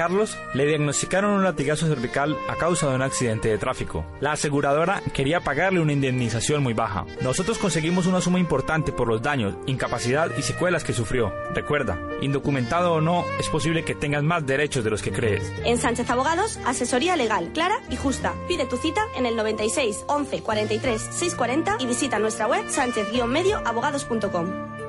Carlos le diagnosticaron un latigazo cervical a causa de un accidente de tráfico. La aseguradora quería pagarle una indemnización muy baja. Nosotros conseguimos una suma importante por los daños, incapacidad y secuelas que sufrió. Recuerda, indocumentado o no, es posible que tengas más derechos de los que crees. En Sánchez Abogados, asesoría legal, clara y justa. Pide tu cita en el 96 11 43 640 y visita nuestra web sánchez-medioabogados.com.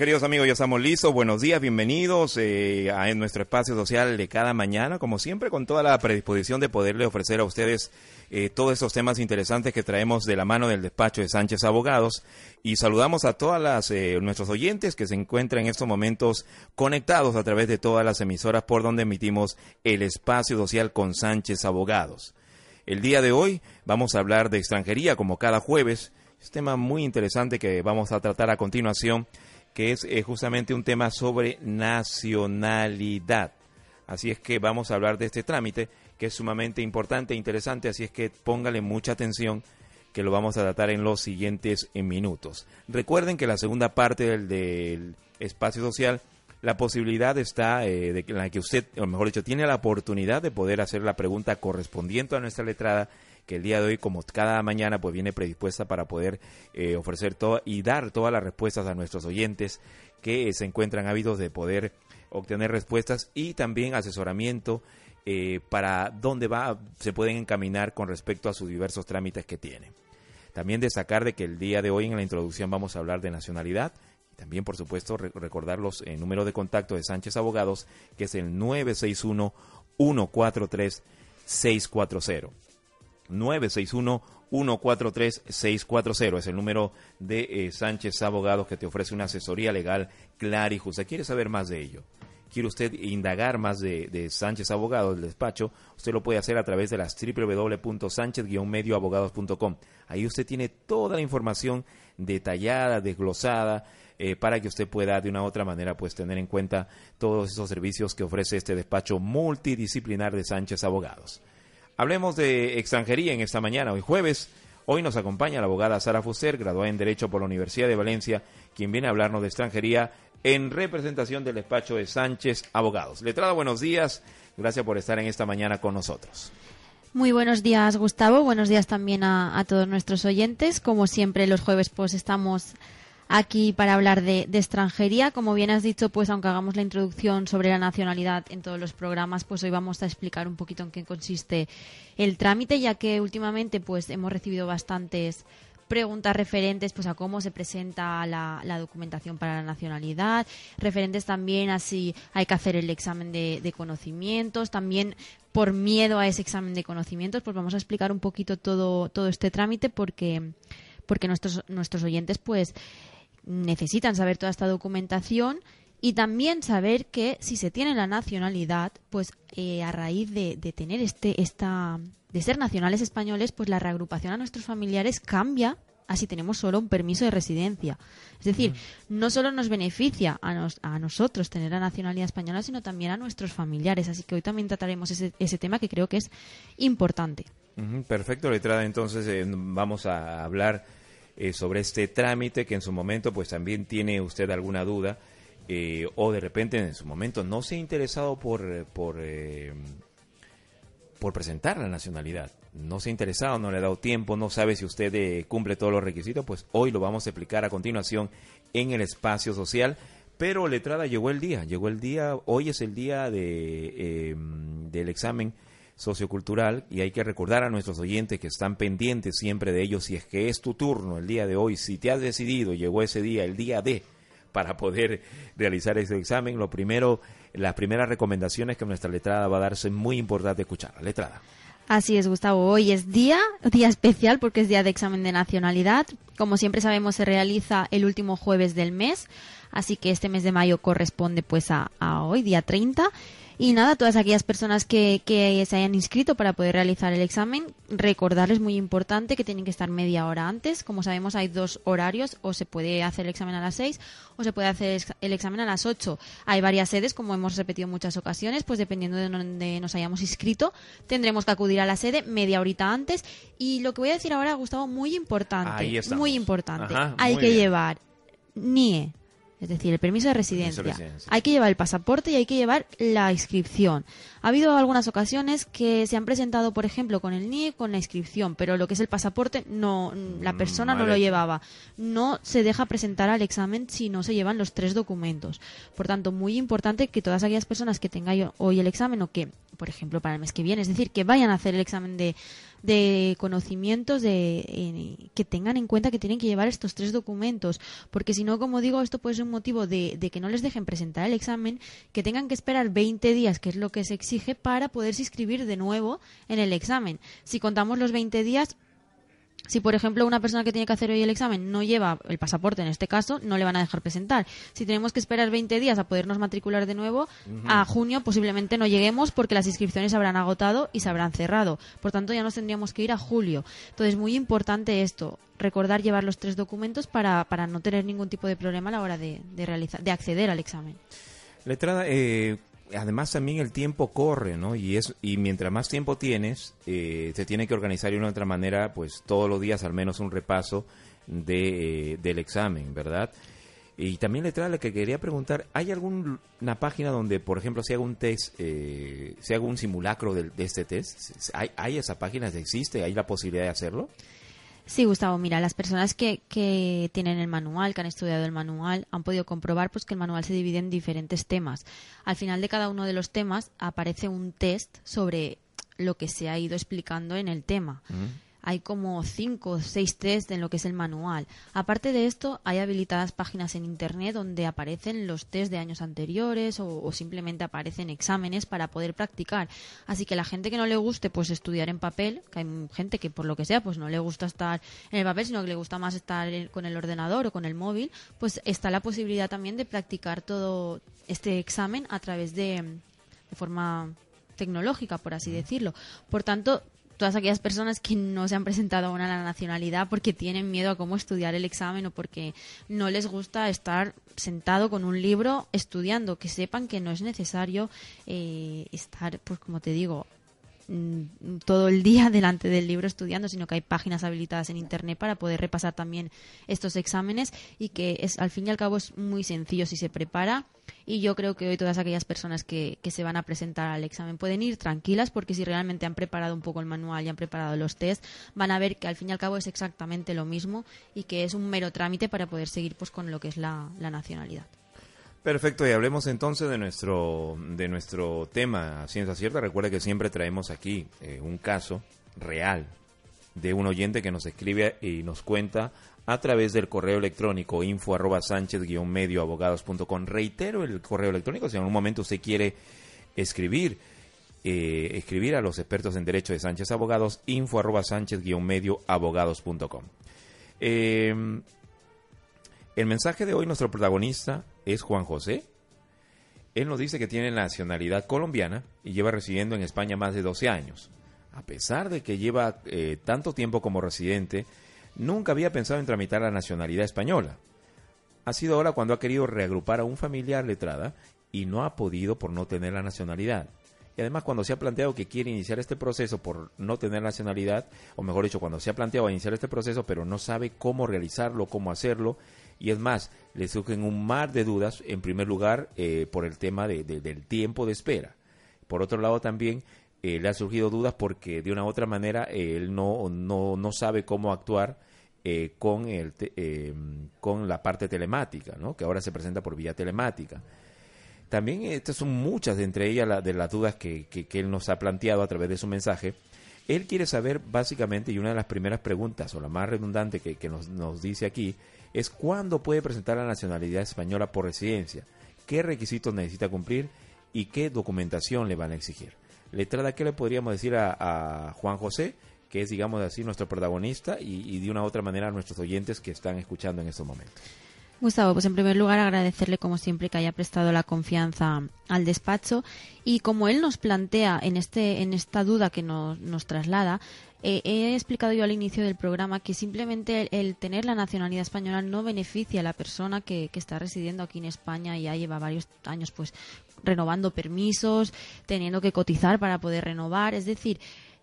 queridos amigos, ya estamos listos. Buenos días, bienvenidos eh, a nuestro espacio social de cada mañana, como siempre, con toda la predisposición de poderle ofrecer a ustedes eh, todos estos temas interesantes que traemos de la mano del despacho de Sánchez Abogados. Y saludamos a todas las eh, nuestros oyentes que se encuentran en estos momentos conectados a través de todas las emisoras por donde emitimos el espacio social con Sánchez Abogados. El día de hoy vamos a hablar de extranjería, como cada jueves. Es un tema muy interesante que vamos a tratar a continuación que es justamente un tema sobre nacionalidad. Así es que vamos a hablar de este trámite, que es sumamente importante e interesante, así es que póngale mucha atención, que lo vamos a tratar en los siguientes minutos. Recuerden que la segunda parte del, espacio social, la posibilidad está eh, de que, en la que usted, o mejor dicho, tiene la oportunidad de poder hacer la pregunta correspondiente a nuestra letrada que el día de hoy, como cada mañana, pues viene predispuesta para poder eh, ofrecer todo y dar todas las respuestas a nuestros oyentes que se encuentran ávidos de poder obtener respuestas y también asesoramiento eh, para dónde va, se pueden encaminar con respecto a sus diversos trámites que tienen. También destacar de que el día de hoy en la introducción vamos a hablar de nacionalidad. También, por supuesto, recordar los el número de contacto de Sánchez Abogados, que es el 961 143 640. 961-143-640. Es el número de eh, Sánchez Abogados que te ofrece una asesoría legal clara y justa. ¿Quiere saber más de ello? ¿Quiere usted indagar más de, Sánchez Abogados, del despacho? Usted lo puede hacer a través de las www.sánchez-medioabogados.com. Ahí usted tiene toda la información detallada, desglosada, eh, para que usted pueda de una u otra manera pues tener en cuenta todos esos servicios que ofrece este despacho multidisciplinar de Sánchez Abogados. Hablemos de extranjería en esta mañana, hoy jueves. Hoy nos acompaña la abogada Sara Fuster, graduada en Derecho por la Universidad de Valencia, quien viene a hablarnos de extranjería en representación del despacho de Sánchez Abogados. Letrada, buenos días. Gracias por estar en esta mañana con nosotros. Muy buenos días, Gustavo. Buenos días también a, a todos nuestros oyentes. Como siempre, los jueves pues estamos aquí para hablar de, extranjería. Como bien has dicho, pues aunque hagamos la introducción sobre la nacionalidad en todos los programas, pues hoy vamos a explicar un poquito en qué consiste el trámite, ya que últimamente pues hemos recibido bastantes preguntas referentes pues a cómo se presenta la, documentación para la nacionalidad, referentes también a si hay que hacer el examen de, de, conocimientos, también por miedo a ese examen de conocimientos, pues vamos a explicar un poquito todo, todo este trámite porque, porque nuestros, nuestros oyentes pues necesitan saber toda esta documentación y también saber que si se tiene la nacionalidad, pues eh, a raíz de, tener este, esta, de ser nacionales españoles, pues la reagrupación a nuestros familiares cambia así tenemos solo un permiso de residencia. Es decir, no solo nos beneficia a, a, nosotros tener la nacionalidad española, sino también a nuestros familiares. Así que hoy también trataremos ese, ese tema que creo que es importante. perfecto, letrada. Entonces eh, vamos a hablar eh, sobre este trámite que en su momento pues también tiene usted alguna duda eh, o de repente en su momento no se ha interesado por, por, eh, por presentar la nacionalidad. No se ha interesado, no le ha dado tiempo, no sabe si usted cumple todos los requisitos, pues hoy lo vamos a explicar a continuación en el espacio social Pero letrada llegó el día, llegó el día, hoy es el día de, del examen sociocultural y hay que recordar a nuestros oyentes que están pendientes siempre de ellos si es que es tu turno el día de hoy, si te has decidido, llegó ese día, el día de para poder realizar ese examen, lo primero, las primeras recomendaciones que nuestra letrada va a darse es muy importante escuchar. La letrada. Así es, Gustavo. Hoy es día, día especial porque es día de examen de nacionalidad. Como siempre sabemos, se realiza el último jueves del mes, así que este mes de mayo corresponde pues a, a hoy, día 30. Y nada, todas aquellas personas que, que se hayan inscrito para poder realizar el examen, recordarles muy importante que tienen que estar media hora antes. Como sabemos, hay dos horarios, o se puede hacer el examen a las 6 o se puede hacer el examen a las 8. Hay varias sedes, como hemos repetido en muchas ocasiones, pues dependiendo de donde nos hayamos inscrito, tendremos que acudir a la sede media horita antes. Y lo que voy a decir ahora, Gustavo, muy importante, muy importante, Ajá, hay que bien. llevar NIE, es decir, el permiso de residencia. Permiso de residencia. Hay que llevar el pasaporte y hay que llevar la inscripción. Ha habido algunas ocasiones que se han presentado, por ejemplo, con el NIE, con la inscripción, pero lo que es el pasaporte, no, la Mm, persona no lo llevaba. No se deja presentar al examen si no se llevan los tres documentos. Por tanto, muy importante que todas aquellas personas que tengan hoy el examen o que, por ejemplo, para el mes que viene, es decir, que vayan a hacer el examen de, de conocimientos de que tengan en cuenta que tienen que llevar estos tres documentos. Porque si no como digo esto puede ser un motivo de, de que no les dejen presentar el examen que tengan que esperar 20 días que es lo que se exige para poderse inscribir de nuevo en el examen. Si contamos los 20 días si, por ejemplo, una persona que tiene que hacer hoy el examen no lleva el pasaporte, en este caso, no le van a dejar presentar. Si tenemos que esperar 20 días a podernos matricular de nuevo, a junio posiblemente no lleguemos porque las inscripciones se habrán agotado y se habrán cerrado. Por tanto, ya nos tendríamos que ir a julio. Entonces, muy importante esto, recordar llevar los tres documentos para, para no tener ningún tipo de problema a la hora de, de, realizar, de acceder al examen. Letrada, eh, además también el tiempo corre, ¿no? Y es y mientras más tiempo tienes, eh, se tiene que organizar de una u otra manera, pues todos los días al menos un repaso de, eh, del examen, ¿verdad? Y también le que quería preguntar, ¿hay alguna página donde, por ejemplo, se haga un test, eh, se haga un simulacro de, de este test? ¿Hay, ¿Hay esa página? ¿Existe? ¿Hay la posibilidad de hacerlo? Sí, Gustavo, mira, las personas que, que tienen el manual, que han estudiado el manual, han podido comprobar pues que el manual se divide en diferentes temas. Al final de cada uno de los temas aparece un test sobre lo que se ha ido explicando en el tema. Hay como cinco o seis test en lo que es el manual. Aparte de esto, hay habilitadas páginas en Internet donde aparecen los test de años anteriores o, o simplemente aparecen exámenes para poder practicar. Así que la gente que no le guste pues estudiar en papel, que hay gente que por lo que sea pues no le gusta estar en el papel, sino que le gusta más estar con el ordenador o con el móvil, pues está la posibilidad también de practicar todo este examen a través de, de forma tecnológica, por así decirlo. Por tanto, todas aquellas personas que no se han presentado aún a la nacionalidad porque tienen miedo a cómo estudiar el examen o porque no les gusta estar sentado con un libro estudiando, que sepan que no es necesario eh, estar, pues como te digo, todo el día delante del libro estudiando, sino que hay páginas habilitadas en internet para poder repasar también estos exámenes y que es al fin y al cabo es muy sencillo si se prepara y yo creo que hoy todas aquellas personas que, que se van a presentar al examen pueden ir tranquilas porque si realmente han preparado un poco el manual y han preparado los test van a ver que al fin y al cabo es exactamente lo mismo y que es un mero trámite para poder seguir pues con lo que es la nacionalidad. Perfecto, y hablemos entonces de nuestro, de nuestro tema ciencia cierta. Recuerde que siempre traemos aquí eh, un caso real de un oyente que nos escribe y nos cuenta a través del correo electrónico info arroba sánchez medio abogados.com. Reitero el correo electrónico, si en algún momento usted quiere escribir, eh, escribir a los expertos en derecho de Sánchez Abogados, info arroba sánchez medio abogados.com. Eh, el mensaje de hoy, nuestro protagonista es Juan José. Él nos dice que tiene nacionalidad colombiana y lleva residiendo en España más de 12 años. A pesar de que lleva eh, tanto tiempo como residente, nunca había pensado en tramitar la nacionalidad española. Ha sido ahora cuando ha querido reagrupar a un familiar letrada y no ha podido por no tener la nacionalidad. Y además cuando se ha planteado que quiere iniciar este proceso por no tener nacionalidad, o mejor dicho, cuando se ha planteado iniciar este proceso pero no sabe cómo realizarlo, cómo hacerlo, y es más, le surgen un mar de dudas, en primer lugar, eh, por el tema de- de- del tiempo de espera. Por otro lado, también eh, le han surgido dudas porque de una u otra manera él no, no, no sabe cómo actuar eh, con, el eh, con la parte telemática, ¿no? que ahora se presenta por vía telemática. También estas son muchas de entre ellas de las dudas que, que, él nos ha planteado a través de su mensaje. Él quiere saber básicamente, y una de las primeras preguntas, o la más redundante que, que nos dice aquí, es cuándo puede presentar la nacionalidad española por residencia, qué requisitos necesita cumplir y qué documentación le van a exigir. Letrada, ¿qué le podríamos decir a, Juan José, que es, digamos así, nuestro protagonista y, de una u otra manera a nuestros oyentes que están escuchando en estos momentos? Gustavo, pues en primer lugar agradecerle como siempre que haya prestado la confianza al despacho y como él nos plantea en este en esta duda que nos, nos traslada, eh, he explicado yo al inicio del programa que simplemente el, tener la nacionalidad española no beneficia a la persona que, que está residiendo aquí en España y ya lleva varios años pues renovando permisos, teniendo que cotizar para poder renovar, es decir,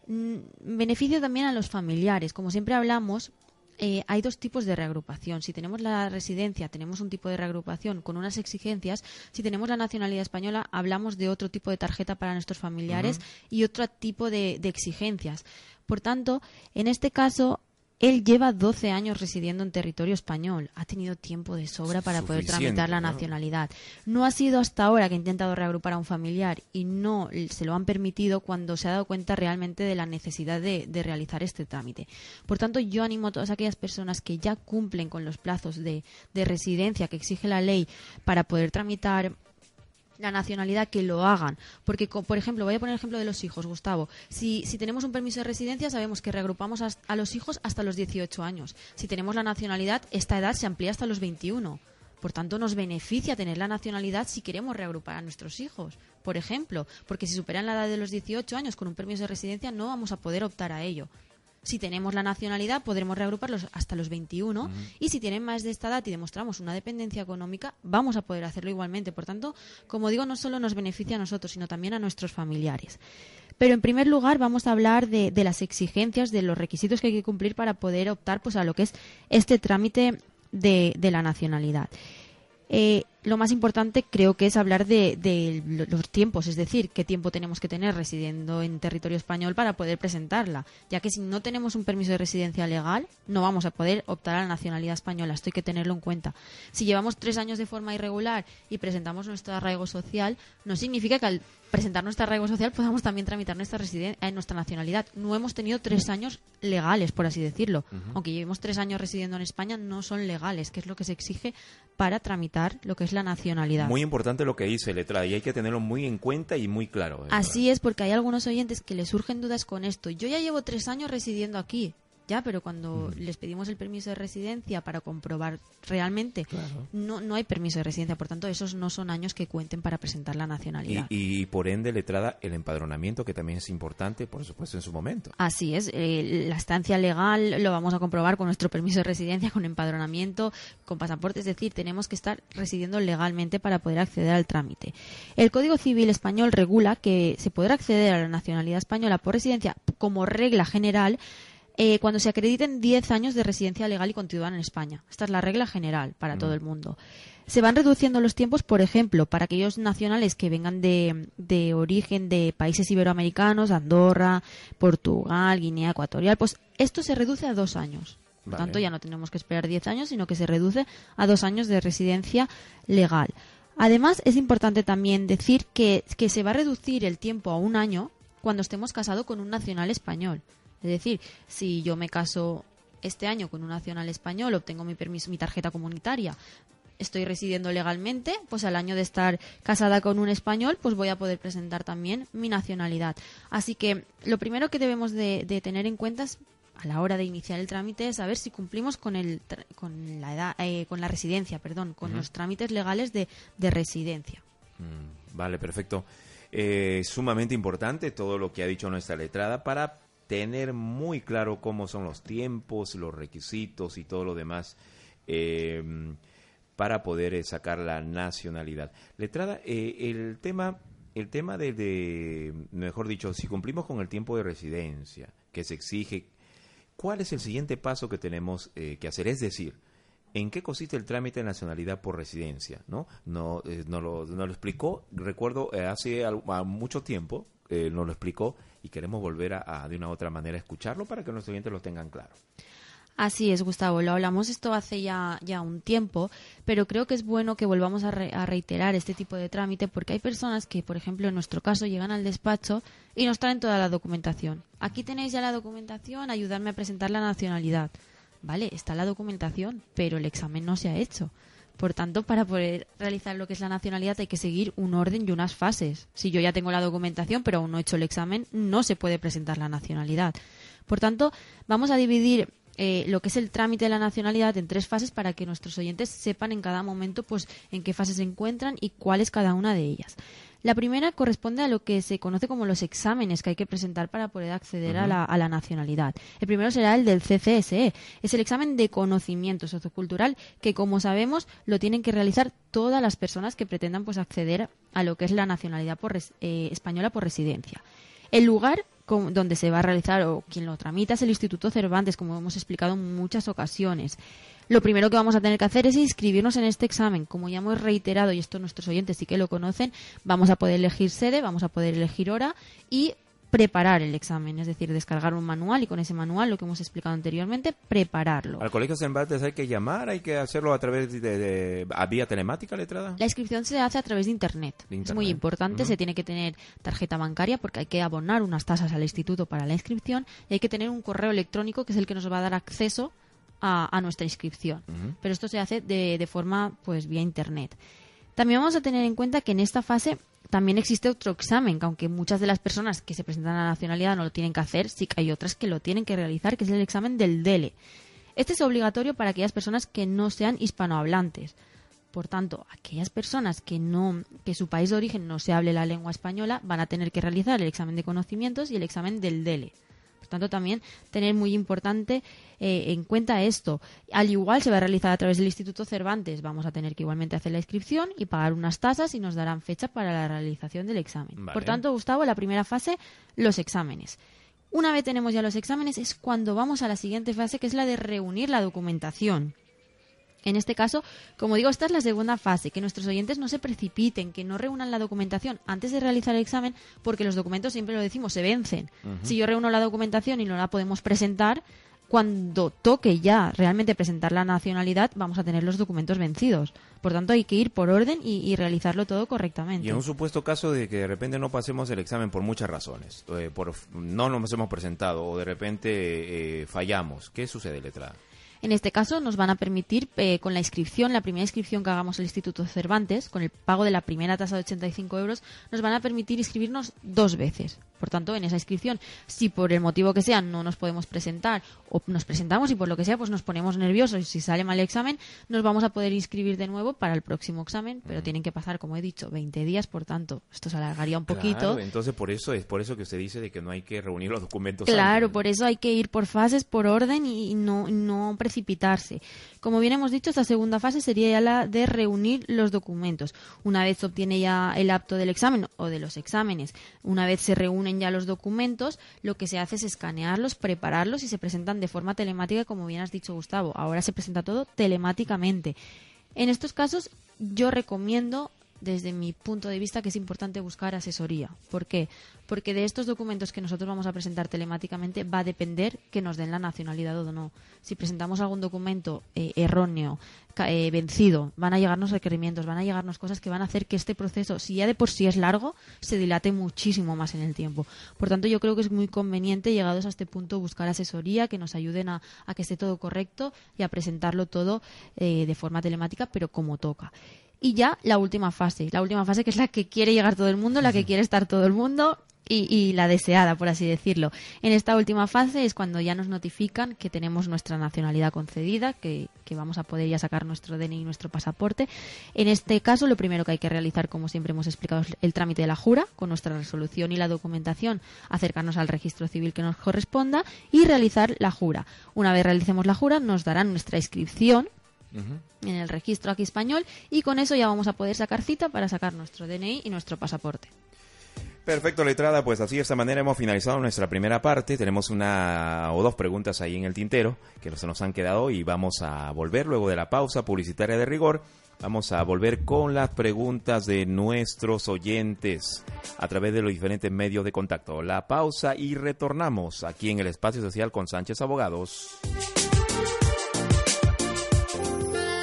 mm, beneficia también a los familiares. Como siempre hablamos, eh, hay dos tipos de reagrupación. Si tenemos la residencia, tenemos un tipo de reagrupación con unas exigencias. Si tenemos la nacionalidad española, hablamos de otro tipo de tarjeta para nuestros familiares y otro tipo de, de exigencias. Por tanto, en este caso, él lleva 12 años residiendo en territorio español. Ha tenido tiempo de sobra para poder tramitar la nacionalidad. No ha sido hasta ahora que ha intentado reagrupar a un familiar y no se lo han permitido cuando se ha dado cuenta realmente de la necesidad de, realizar este trámite. Por tanto, yo animo a todas aquellas personas que ya cumplen con los plazos de residencia que exige la ley para poder tramitar la nacionalidad que lo hagan. Porque, por ejemplo, voy a poner el ejemplo de los hijos, Gustavo. Si, si tenemos un permiso de residencia, sabemos que reagrupamos a, los hijos hasta los 18 años. Si tenemos la nacionalidad, esta edad se amplía hasta los 21. Por tanto, nos beneficia tener la nacionalidad si queremos reagrupar a nuestros hijos, por ejemplo, porque si superan la edad de los 18 años con un permiso de residencia no vamos a poder optar a ello. Si tenemos la nacionalidad, podremos reagruparlos hasta los 21 y si tienen más de esta edad y demostramos una dependencia económica, vamos a poder hacerlo igualmente. Por tanto, como digo, no solo nos beneficia a nosotros, sino también a nuestros familiares. Pero en primer lugar vamos a hablar de, las exigencias, de los requisitos que hay que cumplir para poder optar pues, a lo que es este trámite de, de la nacionalidad. Eh, lo más importante creo que es hablar de, los tiempos, es decir, qué tiempo tenemos que tener residiendo en territorio español para poder presentarla, ya que si no tenemos un permiso de residencia legal, no vamos a poder optar a la nacionalidad española, esto hay que tenerlo en cuenta. Si llevamos tres años de forma irregular y presentamos nuestro arraigo social, no significa que al presentar nuestro arraigo social podamos también tramitar nuestra, residencia, eh, nuestra nacionalidad. No hemos tenido tres años legales, por así decirlo. Aunque llevemos tres años residiendo en España, no son legales, que es lo que se exige para tramitar lo que es la nacionalidad. Muy importante lo que dice letra y hay que tenerlo muy en cuenta y muy claro. ¿eh? Así es, porque hay algunos oyentes que les surgen dudas con esto. Yo ya llevo tres años residiendo aquí. Ya, pero cuando mm. les pedimos el permiso de residencia para comprobar realmente, no, no hay permiso de residencia, por tanto, esos no son años que cuenten para presentar la nacionalidad. Y, por ende, letrada, el empadronamiento, que también es importante, por supuesto, en su momento. Así es, eh, la estancia legal lo vamos a comprobar con nuestro permiso de residencia, con empadronamiento, con pasaporte, es decir, tenemos que estar residiendo legalmente para poder acceder al trámite. El Código Civil Español regula que se podrá acceder a la nacionalidad española por residencia como regla general eh, cuando se acrediten 10 años de residencia legal y continua en España. Esta es la regla general para todo el mundo. Se van reduciendo los tiempos, por ejemplo, para aquellos nacionales que vengan de, de origen de países iberoamericanos, Andorra, Portugal, Guinea Ecuatorial, pues esto se reduce a dos años. Por tanto, ya no tenemos que esperar 10 años, sino que se reduce a dos años de residencia legal. Además, es importante también decir que, que se va a reducir el tiempo a un año cuando estemos casados con un nacional español. Es decir, si yo me caso este año con un nacional español, obtengo mi permiso, mi tarjeta comunitaria, estoy residiendo legalmente, pues al año de estar casada con un español, pues voy a poder presentar también mi nacionalidad. Así que lo primero que debemos de, tener en cuenta es a la hora de iniciar el trámite es saber si cumplimos con el con la edad eh, con la residencia perdón con los trámites legales de, residencia. Mm, vale perfecto. Eh, sumamente importante todo lo que ha dicho nuestra letrada para tener muy claro cómo son los tiempos, los requisitos y todo lo demás em, para poder eh, sacar la nacionalidad. Letrada, eh, el tema, el tema de, mejor dicho, si cumplimos con el tiempo de residencia que se exige, ¿cuál es el siguiente paso que tenemos eh, que hacer? Es decir, ¿en qué consiste el trámite de nacionalidad por residencia? ¿No? No, no, lo, lo explicó, recuerdo, hace mucho tiempo, nos lo explicó y queremos volver a, de una u otra manera escucharlo para que nuestros oyentes lo tengan claro. Así es, Gustavo. Lo hablamos esto hace ya, ya un tiempo, pero creo que es bueno que volvamos a, a, reiterar este tipo de trámite porque hay personas que, por ejemplo, en nuestro caso, llegan al despacho y nos traen toda la documentación. Aquí tenéis ya la documentación, ayudarme a presentar la nacionalidad. Vale, está la documentación, pero el examen no se ha hecho. Por tanto, para poder realizar lo que es la nacionalidad hay que seguir un orden y unas fases. Si yo ya tengo la documentación, pero aún no he hecho el examen, no se puede presentar la nacionalidad. Por tanto, vamos a dividir eh, lo que es el trámite de la nacionalidad en tres fases para que nuestros oyentes sepan en cada momento pues en qué fase se encuentran y cuál es cada una de ellas. La primera corresponde a lo que se conoce como los exámenes que hay que presentar para poder acceder a, la, a, la, nacionalidad. El primero será el del CCSE. Es el examen de conocimiento sociocultural que, como sabemos, lo tienen que realizar todas las personas que pretendan pues acceder a lo que es la nacionalidad por, eh, española por residencia. El lugar donde se va a realizar o quien lo tramita es el Instituto Cervantes, como hemos explicado en muchas ocasiones. Lo primero que vamos a tener que hacer es inscribirnos en este examen. Como ya hemos reiterado, y esto nuestros oyentes sí que lo conocen, vamos a poder elegir sede, vamos a poder elegir hora y preparar el examen, es decir, descargar un manual y con ese manual, lo que hemos explicado anteriormente, prepararlo. ¿Al colegio Cervantes hay que llamar? ¿Hay que hacerlo a través de, de, a vía telemática letrada? La inscripción se hace a través de internet. De internet. Es muy importante, Uh -huh. se tiene que tener tarjeta bancaria porque hay que abonar unas tasas al instituto para la inscripción y hay que tener un correo electrónico que es el que nos va a dar acceso a, a nuestra inscripción. Uh -huh. Pero esto se hace de, de forma pues vía internet. También vamos a tener en cuenta que en esta fase también existe otro examen, que aunque muchas de las personas que se presentan a la nacionalidad no lo tienen que hacer, sí que hay otras que lo tienen que realizar, que es el examen del DELE. Este es obligatorio para aquellas personas que no sean hispanohablantes. Por tanto, aquellas personas que no que su país de origen no se hable la lengua española van a tener que realizar el examen de conocimientos y el examen del DELE. Por tanto, también tener muy importante eh, en cuenta esto. Al igual se va a realizar a través del Instituto Cervantes. Vamos a tener que igualmente hacer la inscripción y pagar unas tasas y nos darán fecha para la realización del examen. Vale. Por tanto, Gustavo, la primera fase, los exámenes. Una vez tenemos ya los exámenes es cuando vamos a la siguiente fase, que es la de reunir la documentación. En este caso, como digo, esta es la segunda fase, que nuestros oyentes no se precipiten, que no reúnan la documentación antes de realizar el examen, porque los documentos, siempre lo decimos, se vencen. Uh -huh. Si yo reúno la documentación y no la podemos presentar, cuando toque ya realmente presentar la nacionalidad, vamos a tener los documentos vencidos. Por tanto, hay que ir por orden y, y realizarlo todo correctamente. Y en un supuesto caso de que de repente no pasemos el examen por muchas razones, eh, por no nos hemos presentado o de repente eh, fallamos, ¿qué sucede, letrada? En este caso nos van a permitir, eh, con la inscripción, la primera inscripción que hagamos al Instituto Cervantes, con el pago de la primera tasa de 85 euros, nos van a permitir inscribirnos dos veces. Por tanto, en esa inscripción, si por el motivo que sea no nos podemos presentar o nos presentamos y por lo que sea pues nos ponemos nerviosos y si sale mal el examen, nos vamos a poder inscribir de nuevo para el próximo examen, pero tienen que pasar, como he dicho, 20 días, por tanto, esto se alargaría un poquito. Claro, entonces por eso es por eso que usted dice de que no hay que reunir los documentos. Claro, antes. por eso hay que ir por fases, por orden y no, no precipitarse. Como bien hemos dicho, esta segunda fase sería ya la de reunir los documentos. Una vez obtiene ya el apto del examen o de los exámenes, una vez se reúnen ya los documentos, lo que se hace es escanearlos, prepararlos y se presentan de forma telemática, como bien has dicho Gustavo. Ahora se presenta todo telemáticamente. En estos casos, yo recomiendo desde mi punto de vista que es importante buscar asesoría. ¿Por qué? Porque de estos documentos que nosotros vamos a presentar telemáticamente va a depender que nos den la nacionalidad o no. Si presentamos algún documento eh, erróneo, eh, vencido, van a llegarnos requerimientos, van a llegarnos cosas que van a hacer que este proceso, si ya de por sí es largo, se dilate muchísimo más en el tiempo. Por tanto, yo creo que es muy conveniente, llegados a este punto, buscar asesoría que nos ayuden a, a que esté todo correcto y a presentarlo todo eh, de forma telemática, pero como toca. Y ya la última fase, la última fase que es la que quiere llegar todo el mundo, la que quiere estar todo el mundo y, y, la deseada, por así decirlo. En esta última fase es cuando ya nos notifican que tenemos nuestra nacionalidad concedida, que, que, vamos a poder ya sacar nuestro DNI y nuestro pasaporte. En este caso, lo primero que hay que realizar, como siempre hemos explicado, es el trámite de la jura, con nuestra resolución y la documentación, acercarnos al registro civil que nos corresponda y realizar la jura. Una vez realicemos la jura, nos darán nuestra inscripción En el registro aquí español y con eso ya vamos a poder sacar cita para sacar nuestro DNI y nuestro pasaporte. Perfecto, letrada. Pues así de esta manera hemos finalizado nuestra primera parte. Tenemos una o dos preguntas ahí en el tintero que se nos han quedado y vamos a volver luego de la pausa publicitaria de rigor. Vamos a volver con las preguntas de nuestros oyentes a través de los diferentes medios de contacto. La pausa y retornamos aquí en el espacio social con Sánchez Abogados.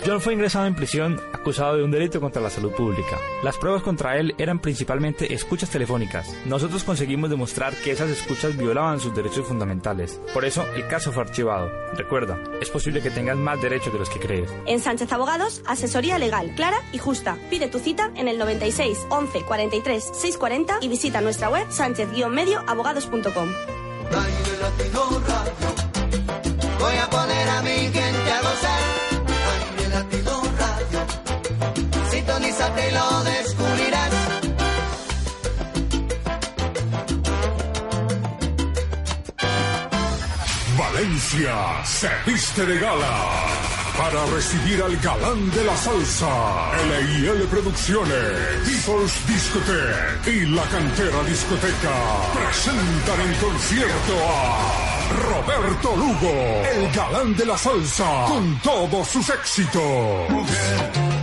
John fue ingresado en prisión acusado de un delito contra la salud pública. Las pruebas contra él eran principalmente escuchas telefónicas. Nosotros conseguimos demostrar que esas escuchas violaban sus derechos fundamentales. Por eso el caso fue archivado. Recuerda, es posible que tengas más derechos de los que crees. En Sánchez Abogados, asesoría legal, clara y justa. Pide tu cita en el 96 11 43 640 y visita nuestra web sánchez-medioabogados.com. Sintonízate y lo descubrirás. Valencia se viste de gala para recibir al galán de la salsa, L&L Producciones, People's Discotheque y La Cantera Discoteca presentan en concierto a Roberto Lugo, el galán de la salsa, con todos sus éxitos.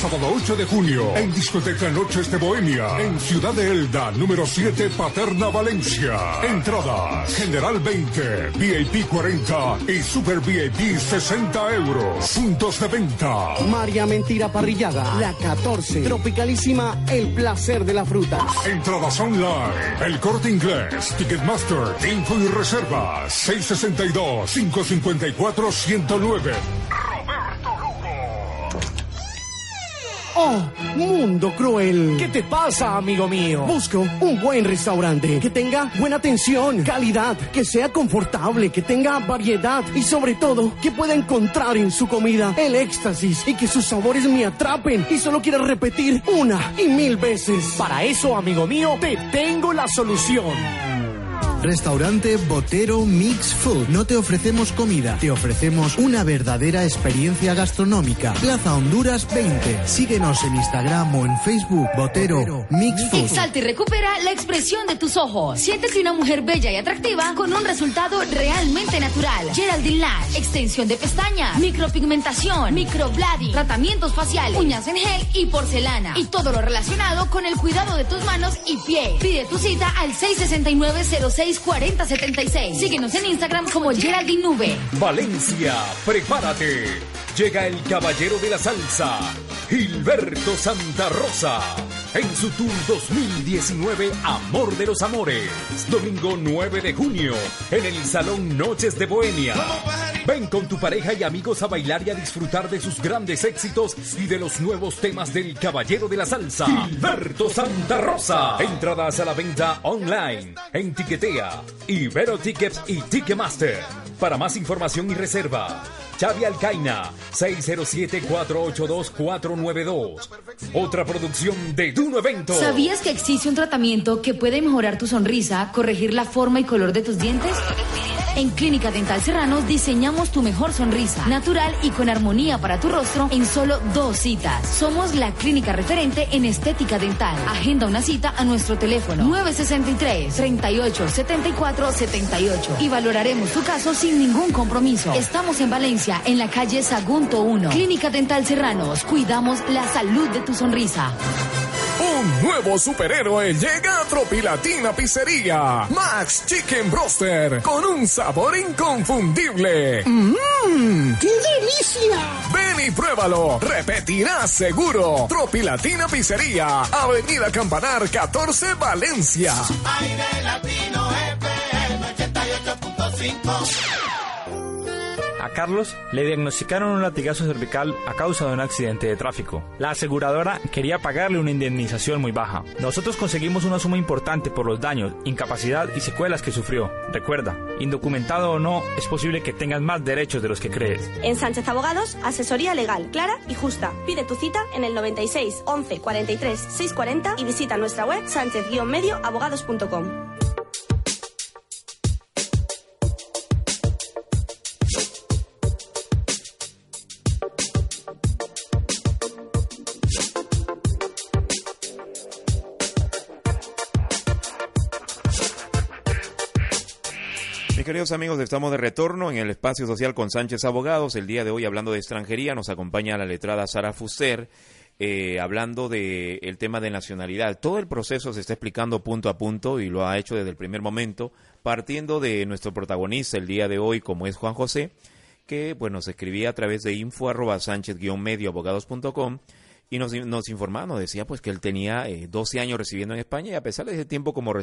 Sábado 8 de junio, en Discoteca Noches de Bohemia, en Ciudad de Elda, número 7, Paterna, Valencia. Entradas, General 20, VIP 40 y Super VIP 60 euros. Puntos de venta. María Mentira Parrillada, la 14. Tropicalísima, el placer de la fruta. Entradas online, El Corte Inglés, Ticketmaster, Info y Reservas, 662-554-109. ¡Oh, mundo cruel! ¿Qué te pasa, amigo mío? Busco un buen restaurante que tenga buena atención, calidad, que sea confortable, que tenga variedad y sobre todo que pueda encontrar en su comida el éxtasis y que sus sabores me atrapen y solo quiera repetir una y mil veces. Para eso, amigo mío, te tengo la solución. Restaurante Botero Mix Food. No te ofrecemos comida, te ofrecemos una verdadera experiencia gastronómica. Plaza Honduras 20. Síguenos en Instagram o en Facebook. Botero Mix Food. Exalta y recupera la expresión de tus ojos. Siéntete una mujer bella y atractiva con un resultado realmente natural. Geraldine Lash, extensión de pestañas, micropigmentación, microblading, tratamientos faciales, uñas en gel y porcelana. Y todo lo relacionado con el cuidado de tus manos y pies. Pide tu cita al 669 06 4076. Síguenos en Instagram como Geraldine Nube. Valencia, prepárate. Llega el caballero de la salsa, Gilberto Santa Rosa. En su tour 2019 Amor de los Amores. Domingo 9 de junio. En el Salón Noches de Bohemia. Ven con tu pareja y amigos a bailar y a disfrutar de sus grandes éxitos y de los nuevos temas del Caballero de la Salsa, Gilberto Santa Rosa. Entradas a la venta online en Tiquetea, Ibero Tickets y Ticketmaster. Para más información y reserva, Xavi Alcaina, 607-482-492. Otra producción de Duno Evento. ¿Sabías que existe un tratamiento que puede mejorar tu sonrisa, corregir la forma y color de tus dientes? En Clínica Dental Serranos diseñamos tu mejor sonrisa, natural y con armonía para tu rostro en solo dos citas. Somos la clínica referente en estética dental. Agenda una cita a nuestro teléfono 963 38 74 78 y valoraremos tu caso sin ningún compromiso. Estamos en Valencia, en la calle Sagunto 1. Clínica Dental Serranos, cuidamos la salud de tu sonrisa. Un nuevo superhéroe llega a Tropilatina Pizzería. Max Chicken Broster. Con un sabor inconfundible. ¡Mmm! ¡Qué delicia! Ven y pruébalo. Repetirás seguro. Tropilatina Pizzería. Avenida Campanar 14 Valencia. Aire Latino FM 88.5. A Carlos le diagnosticaron un latigazo cervical a causa de un accidente de tráfico. La aseguradora quería pagarle una indemnización muy baja. Nosotros conseguimos una suma importante por los daños, incapacidad y secuelas que sufrió. Recuerda, indocumentado o no, es posible que tengas más derechos de los que crees. En Sánchez Abogados, asesoría legal, clara y justa. Pide tu cita en el 96 11 43 640 y visita nuestra web sánchez-medioabogados.com. amigos, estamos de retorno en el espacio social con Sánchez Abogados. El día de hoy, hablando de extranjería, nos acompaña la letrada Sara Fuster, eh, hablando del el tema de nacionalidad. Todo el proceso se está explicando punto a punto y lo ha hecho desde el primer momento, partiendo de nuestro protagonista el día de hoy, como es Juan José, que bueno, se escribía a través de info arroba sánchez-medio abogados.com y nos, nos informaba, nos decía pues que él tenía 12 eh, años residiendo en España y a pesar de ese tiempo como,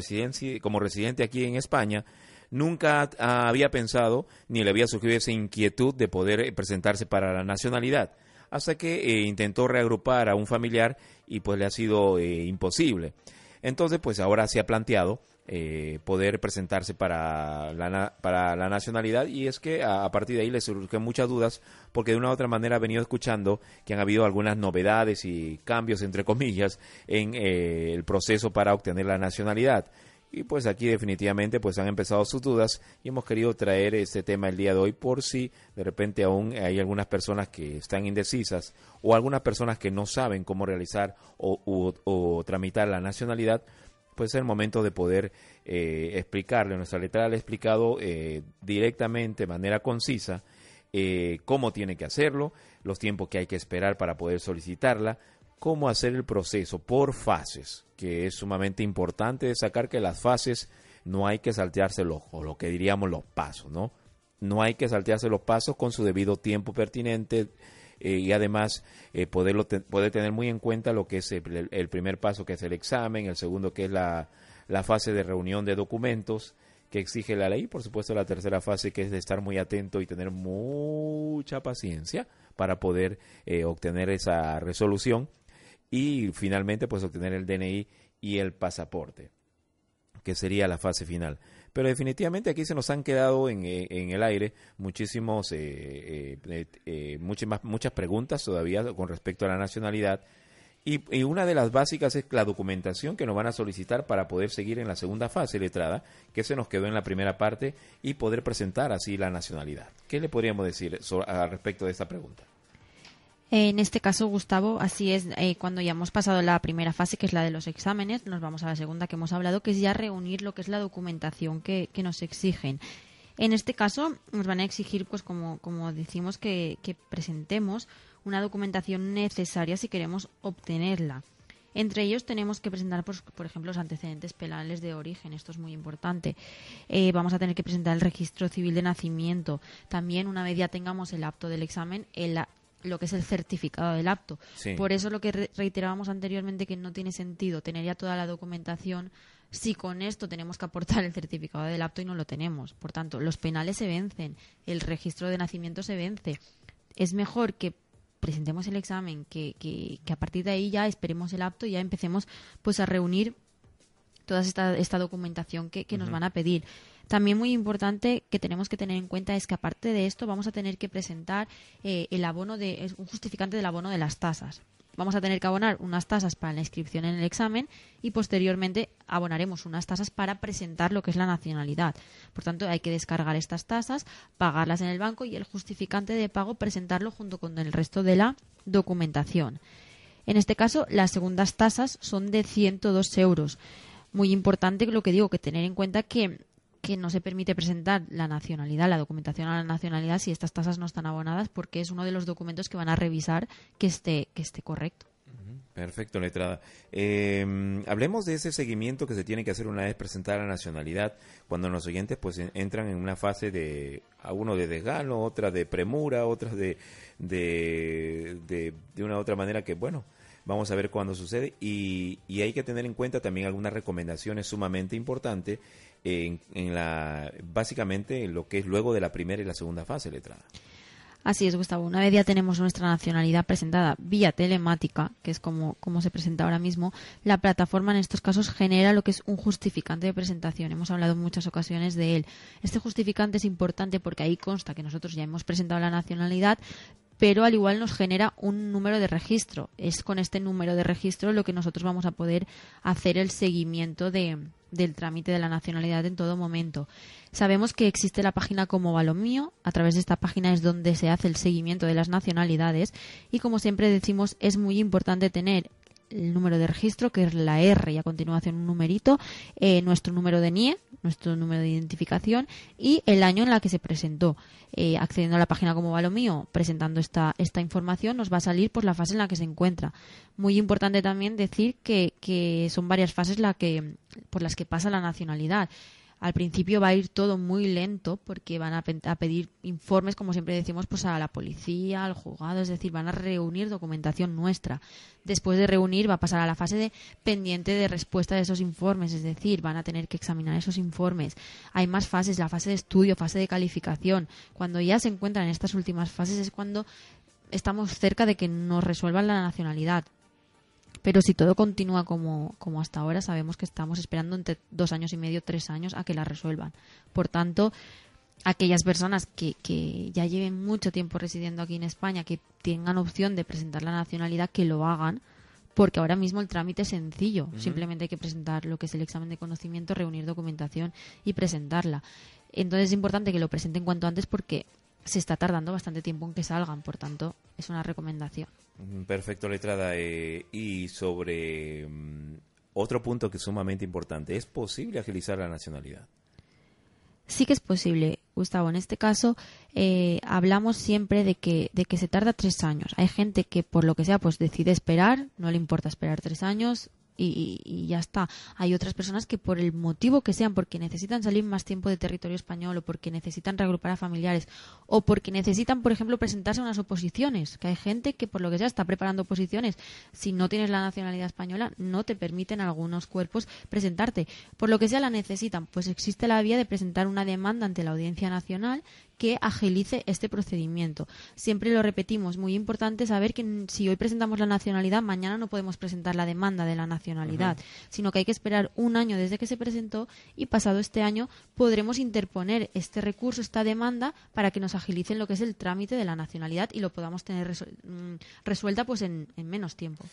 como residente aquí en España, nunca había pensado ni le había surgido esa inquietud de poder eh, presentarse para la nacionalidad hasta que eh, intentó reagrupar a un familiar y pues le ha sido eh, imposible. Entonces pues ahora se ha planteado eh, poder presentarse para la, para la nacionalidad y es que a, partir de ahí le surgen muchas dudas porque de una u otra manera ha venido escuchando que han habido algunas novedades y cambios entre comillas en el proceso para obtener la nacionalidad. Y pues aquí definitivamente pues han empezado sus dudas y hemos querido traer este tema el día de hoy por si de repente aún hay algunas personas que están indecisas o algunas personas que no saben cómo realizar o, tramitar la nacionalidad, pues es el momento de poder eh, explicarle. Nuestra letra le ha explicado eh, directamente, de manera concisa, eh, cómo tiene que hacerlo, los tiempos que hay que esperar para poder solicitarla, cómo hacer el proceso por fases, que es sumamente importante destacar que las fases no hay que saltearse los, o lo que diríamos los pasos, ¿no? No hay que saltearse los pasos con su debido tiempo pertinente eh, y además eh, poderlo poder tener muy en cuenta lo que es el, primer paso que es el examen, el segundo que es la, la fase de reunión de documentos que exige la ley, por supuesto la tercera fase que es de estar muy atento y tener mucha paciencia para poder eh, obtener esa resolución y finalmente pues obtener el DNI y el pasaporte, que sería la fase final. Pero definitivamente aquí se nos han quedado en, eh, en el aire muchísimos, eh, eh, muchas, muchas preguntas todavía con respecto a la nacionalidad. Y, y, una de las básicas es la documentación que nos van a solicitar para poder seguir en la segunda fase letrada, que se nos quedó en la primera parte, y poder presentar así la nacionalidad. ¿Qué le podríamos decir al respecto de esta pregunta? En este caso, Gustavo, así es, eh, cuando ya hemos pasado la primera fase, que es la de los exámenes, nos vamos a la segunda que hemos hablado, que es ya reunir lo que es la documentación que, nos exigen. En este caso, nos van a exigir, pues como, como decimos, que, presentemos una documentación necesaria si queremos obtenerla. Entre ellos tenemos que presentar, pues, por ejemplo, los antecedentes penales de origen. Esto es muy importante. Eh, vamos a tener que presentar el registro civil de nacimiento. También, una vez ya tengamos el apto del examen, el, lo que es el certificado del apto. Por eso lo que reiterábamos anteriormente que no tiene sentido tener ya toda la documentación si con esto tenemos que aportar el certificado del apto y no lo tenemos. Por tanto, los penales se vencen, el registro de nacimiento se vence. Es mejor que presentemos el examen, que, que, a partir de ahí ya esperemos el apto y ya empecemos pues a reunir toda esta, esta documentación que, nos van a pedir. También muy importante que tenemos que tener en cuenta es que aparte de esto vamos a tener que presentar eh, el abono de un justificante del abono de las tasas. Vamos a tener que abonar unas tasas para la inscripción en el examen y posteriormente abonaremos unas tasas para presentar lo que es la nacionalidad. Por tanto, hay que descargar estas tasas, pagarlas en el banco y el justificante de pago presentarlo junto con el resto de la documentación. En este caso, las segundas tasas son de 102 euros. Muy importante lo que digo, que tener en cuenta que que no se permite presentar la nacionalidad, la documentación a la nacionalidad si estas tasas no están abonadas porque es uno de los documentos que van a revisar que esté, que esté correcto. Perfecto, letrada. Eh, hablemos de ese seguimiento que se tiene que hacer una vez presentada la nacionalidad, cuando los oyentes pues entran en una fase de, a uno de desgano, otra de premura, otras de, de, de, una otra manera que, bueno, vamos a ver cuándo sucede y, y hay que tener en cuenta también algunas recomendaciones sumamente importantes en, la básicamente en lo que es luego de la primera y la segunda fase letrada. Así es, Gustavo. Una vez ya tenemos nuestra nacionalidad presentada vía telemática, que es como, como se presenta ahora mismo, la plataforma en estos casos genera lo que es un justificante de presentación. Hemos hablado en muchas ocasiones de él. Este justificante es importante porque ahí consta que nosotros ya hemos presentado la nacionalidad, pero al igual nos genera un número de registro. Es con este número de registro lo que nosotros vamos a poder hacer el seguimiento de, del trámite de la nacionalidad en todo momento. Sabemos que existe la página como Valomío, a través de esta página es donde se hace el seguimiento de las nacionalidades y como siempre decimos es muy importante tener el número de registro, que es la R y a continuación un numerito, eh, nuestro número de NIE, nuestro número de identificación y el año en la que se presentó. Eh, accediendo a la página como va lo mío, presentando esta, esta información, nos va a salir pues, la fase en la que se encuentra. Muy importante también decir que, que son varias fases la que, por las que pasa la nacionalidad. Al principio va a ir todo muy lento porque van a, pedir informes, como siempre decimos, pues a la policía, al juzgado, es decir, van a reunir documentación nuestra. Después de reunir va a pasar a la fase de pendiente de respuesta de esos informes, es decir, van a tener que examinar esos informes. Hay más fases, la fase de estudio, fase de calificación. Cuando ya se encuentran en estas últimas fases es cuando estamos cerca de que nos resuelvan la nacionalidad. Pero si todo continúa como, como hasta ahora, sabemos que estamos esperando entre dos años y medio, tres años a que la resuelvan. Por tanto, aquellas personas que, que ya lleven mucho tiempo residiendo aquí en España, que tengan opción de presentar la nacionalidad, que lo hagan, porque ahora mismo el trámite es sencillo. Simplemente hay que presentar lo que es el examen de conocimiento, reunir documentación y presentarla. Entonces es importante que lo presenten cuanto antes porque se está tardando bastante tiempo en que salgan, por tanto, es una recomendación. Perfecto, letrada. Eh, y sobre mm, otro punto que es sumamente importante, ¿es posible agilizar la nacionalidad? Sí que es posible, Gustavo. En este caso, eh, hablamos siempre de que, de que se tarda tres años. Hay gente que, por lo que sea, pues decide esperar, no le importa esperar tres años, y, ya está. Hay otras personas que por el motivo que sean, porque necesitan salir más tiempo de territorio español o porque necesitan reagrupar a familiares o porque necesitan, por ejemplo, presentarse a unas oposiciones, que hay gente que por lo que sea está preparando oposiciones, si no tienes la nacionalidad española no te permiten algunos cuerpos presentarte. Por lo que sea la necesitan, pues existe la vía de presentar una demanda ante la Audiencia Nacional que agilice este procedimiento. Siempre lo repetimos, muy importante saber que si hoy presentamos la nacionalidad, mañana no podemos presentar la demanda de la nacionalidad, sino que hay que esperar un año desde que se presentó y pasado este año podremos interponer este recurso, esta demanda, para que nos agilicen lo que es el trámite de la nacionalidad y lo podamos tener mm, resuelta pues en, menos tiempo.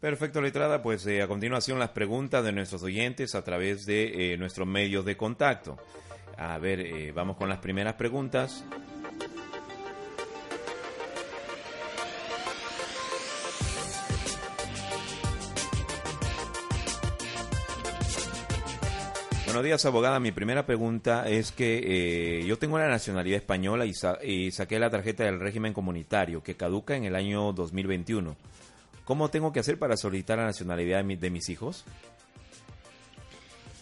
Perfecto, letrada. Pues eh, a continuación las preguntas de nuestros oyentes a través de eh, nuestros medios de contacto. A ver, eh, vamos con las primeras preguntas. Buenos días, abogada. Mi primera pregunta es que eh, yo tengo la nacionalidad española y, saqué la tarjeta del régimen comunitario que caduca en el año 2021. ¿Cómo tengo que hacer para solicitar la nacionalidad de mis hijos?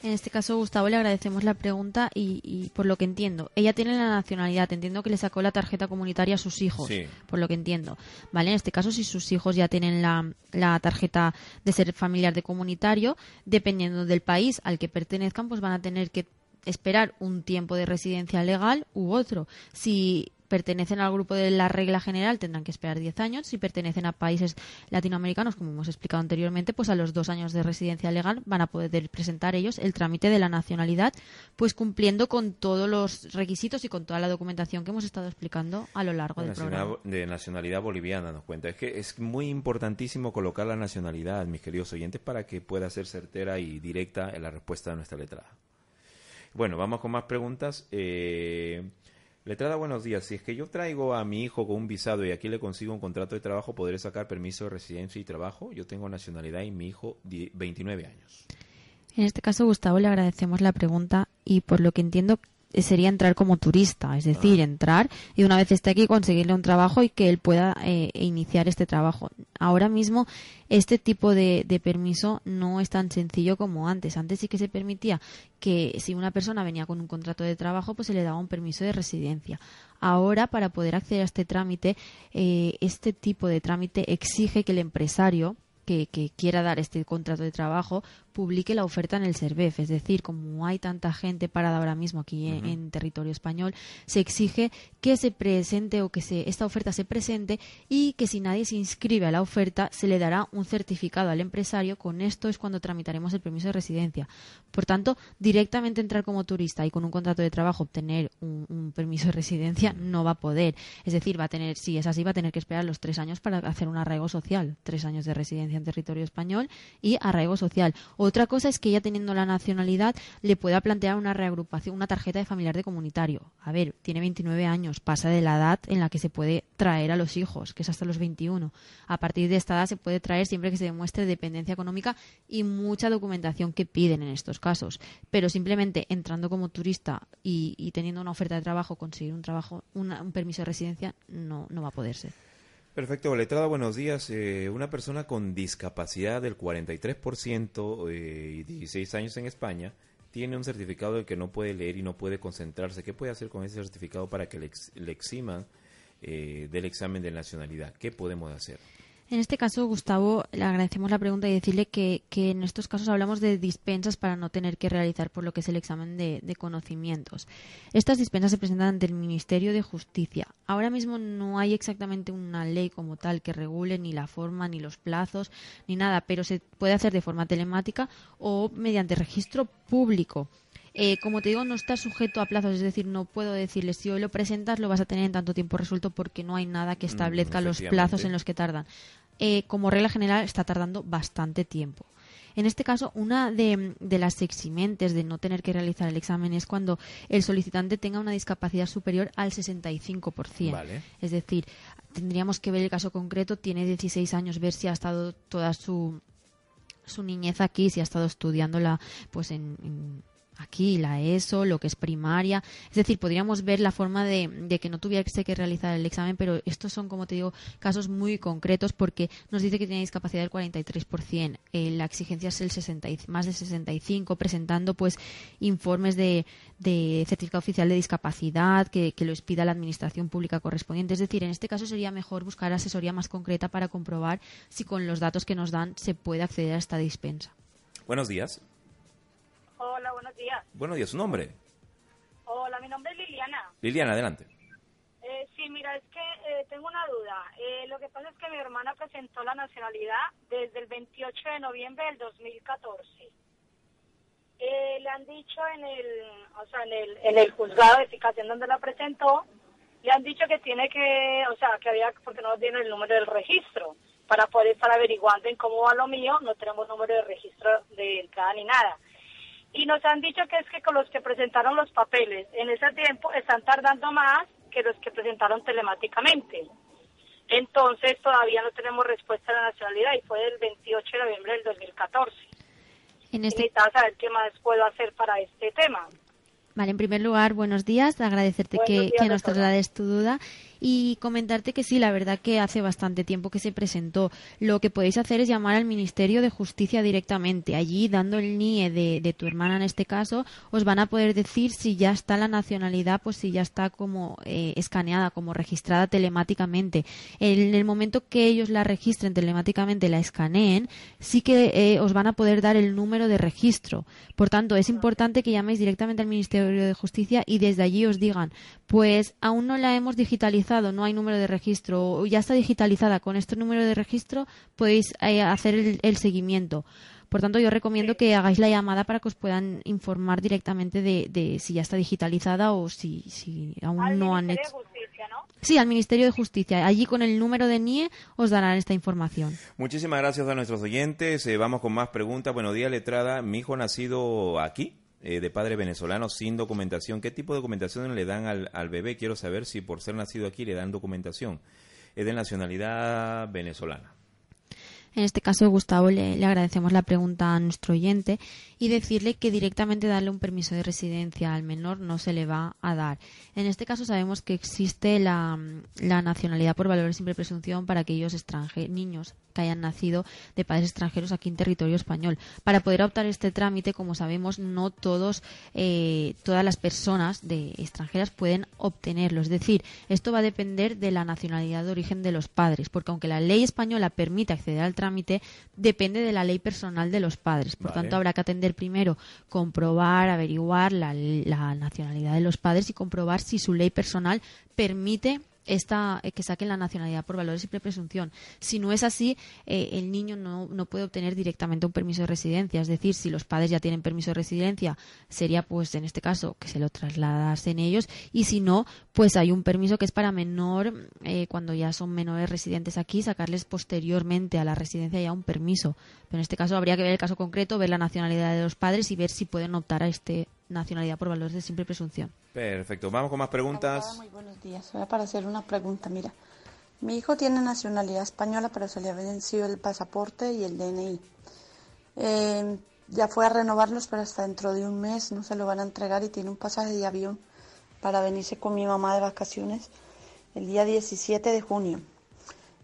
En este caso, Gustavo, le agradecemos la pregunta y, por lo que entiendo, ella tiene la nacionalidad. Entiendo que le sacó la tarjeta comunitaria a sus hijos, por lo que entiendo. Vale, en este caso, si sus hijos ya tienen la, la tarjeta de ser familiar de comunitario, dependiendo del país al que pertenezcan, pues van a tener que esperar un tiempo de residencia legal u otro. Si pertenecen al grupo de la regla general tendrán que esperar 10 años. Si pertenecen a países latinoamericanos, como hemos explicado anteriormente, pues a los dos años de residencia legal van a poder presentar ellos el trámite de la nacionalidad, pues cumpliendo con todos los requisitos y con toda la documentación que hemos estado explicando a lo largo del programa. De nacionalidad boliviana, nos cuenta. Es que es muy importantísimo colocar la nacionalidad, mis queridos oyentes, para que pueda ser certera y directa en la respuesta de nuestra letra. Bueno, vamos con más preguntas. Eh, Letrada, buenos días. Si es que yo traigo a mi hijo con un visado y aquí le consigo un contrato de trabajo, ¿podré sacar permiso de residencia y trabajo? Yo tengo nacionalidad y mi hijo 29 años. En este caso, Gustavo, le agradecemos la pregunta y por lo que entiendo sería entrar como turista, es decir, ah. entrar y una vez esté aquí conseguirle un trabajo y que él pueda eh, iniciar este trabajo. Ahora mismo este tipo de, de, permiso no es tan sencillo como antes. Antes sí que se permitía que si una persona venía con un contrato de trabajo, pues se le daba un permiso de residencia. Ahora, para poder acceder a este trámite, eh, este tipo de trámite exige que el empresario que, quiera dar este contrato de trabajo publique la oferta en el CERVEF. Es decir, como hay tanta gente parada ahora mismo aquí en, territorio español, se exige que se presente o que se, esta oferta se presente y que si nadie se inscribe a la oferta se le dará un certificado al empresario. Con esto es cuando tramitaremos el permiso de residencia. Por tanto, directamente entrar como turista y con un contrato de trabajo obtener un, un permiso de residencia no va a poder. Es decir, va a tener, si es así, va a tener que esperar los tres años para hacer un arraigo social, tres años de residencia en territorio español y arraigo social Otra cosa es que ella teniendo la nacionalidad le pueda plantear una reagrupación, una tarjeta de familiar de comunitario. A ver, tiene 29 años, pasa de la edad en la que se puede traer a los hijos, que es hasta los 21. A partir de esta edad se puede traer siempre que se demuestre dependencia económica y mucha documentación que piden en estos casos. Pero simplemente entrando como turista y, teniendo una oferta de trabajo, conseguir un trabajo, un permiso de residencia, no, no va a poder ser. Perfecto, letrada, buenos días. Eh, una persona con discapacidad del 43% eh, y 16 años en España tiene un certificado de que no puede leer y no puede concentrarse. ¿Qué puede hacer con ese certificado para que le, eximan eh, del examen de nacionalidad? ¿Qué podemos hacer? En este caso, Gustavo, le agradecemos la pregunta y decirle que, en estos casos hablamos de dispensas para no tener que realizar por lo que es el examen de, conocimientos. Estas dispensas se presentan ante el Ministerio de Justicia. Ahora mismo no hay exactamente una ley como tal que regule ni la forma, ni los plazos, ni nada, pero se puede hacer de forma telemática o mediante registro público. Eh, como te digo, no está sujeto a plazos, es decir, no puedo decirle si hoy lo presentas lo vas a tener en tanto tiempo resuelto porque no hay nada que mm, establezca los plazos en los que tardan. Eh, como regla general está tardando bastante tiempo. En este caso, una de, las eximentes de no tener que realizar el examen es cuando el solicitante tenga una discapacidad superior al 65%. Es decir, tendríamos que ver el caso concreto, tiene 16 años, ver si ha estado toda su, su niñez aquí, si ha estado estudiándola pues en aquí la ESO, lo que es primaria. Es decir, podríamos ver la forma de, que no tuviese que realizar el examen, pero estos son, como te digo, casos muy concretos porque nos dice que tiene discapacidad del 43%. Eh, la exigencia es el 60, más de 65, presentando pues informes de, certificado oficial de discapacidad que, que los pida la administración pública correspondiente. Es decir, en este caso sería mejor buscar asesoría más concreta para comprobar si con los datos que nos dan se puede acceder a esta dispensa. Buenos días. Buenos días. Buenos días, ¿su nombre? Hola, mi nombre es Liliana. Liliana, adelante. Eh, sí, mira, es que eh, tengo una duda. Eh, lo que pasa es que mi hermana presentó la nacionalidad desde el 28 de noviembre del 2014. Eh, le han dicho en el, o sea, en el, en el juzgado de fijación donde la presentó, le han dicho que tiene que, o sea, que había, porque no tiene el número del registro, para poder estar averiguando en cómo va lo mío, no tenemos número de registro de entrada ni nada y nos han dicho que es que con los que presentaron los papeles en ese tiempo están tardando más que los que presentaron telemáticamente. Entonces todavía no tenemos respuesta a la nacionalidad y fue el 28 de noviembre del 2014. En este... Necesitaba saber qué más puedo hacer para este tema. Vale, en primer lugar, buenos días, agradecerte que, que nos traslades tu duda y comentarte que sí, la verdad que hace bastante tiempo que se presentó. Lo que podéis hacer es llamar al Ministerio de Justicia directamente. Allí, dando el NIE de, tu hermana en este caso, os van a poder decir si ya está la nacionalidad, pues si ya está como eh, escaneada, como registrada telemáticamente. En el momento que ellos la registren telemáticamente, la escaneen, sí que eh, os van a poder dar el número de registro. Por tanto, es importante que llaméis directamente al Ministerio de Justicia y desde allí os digan, pues aún no la hemos digitalizado no hay número de registro, ya está digitalizada, con este número de registro podéis eh, hacer el, seguimiento. Por tanto, yo recomiendo que hagáis la llamada para que os puedan informar directamente de, si ya está digitalizada o si, si aún no han hecho. Sí, al Ministerio de Justicia. Allí con el número de NIE os darán esta información. Muchísimas gracias a nuestros oyentes. Eh, vamos con más preguntas. Buenos días, letrada. Mi hijo nacido aquí, eh, de padre venezolano sin documentación. ¿Qué tipo de documentación le dan al, al, bebé? Quiero saber si por ser nacido aquí le dan documentación. Es de nacionalidad venezolana. En este caso, Gustavo, le, agradecemos la pregunta a nuestro oyente y decirle que directamente darle un permiso de residencia al menor no se le va a dar. En este caso sabemos que existe la, nacionalidad por valor simple presunción para aquellos extranjeros, niños que hayan nacido de padres extranjeros aquí en territorio español. Para poder optar este trámite, como sabemos, no todos, eh, todas las personas de extranjeras pueden obtenerlo. Es decir, esto va a depender de la nacionalidad de origen de los padres, porque aunque la ley española permite acceder al trámite, depende de la ley personal de los padres. Por tanto, habrá que atender primero, comprobar, averiguar la, la nacionalidad de los padres y comprobar si su ley personal permite esta eh, que saquen la nacionalidad por valores y presunción. Si no es así, eh, el niño no, no puede obtener directamente un permiso de residencia. Es decir, si los padres ya tienen permiso de residencia, sería pues en este caso que se lo trasladasen ellos y si no, pues hay un permiso que es para menor, eh, cuando ya son menores residentes aquí, sacarles posteriormente a la residencia ya un permiso. Pero en este caso habría que ver el caso concreto, ver la nacionalidad de los padres y ver si pueden optar a este nacionalidad por valores de simple presunción. Perfecto, vamos con más preguntas. Muy buenos días. Voy a para hacer una pregunta. Mira, mi hijo tiene nacionalidad española, pero se le ha vencido el pasaporte y el DNI. Eh, ya fue a renovarlos, pero hasta dentro de un mes no se lo van a entregar y tiene un pasaje de avión para venirse con mi mamá de vacaciones el día 17 de junio.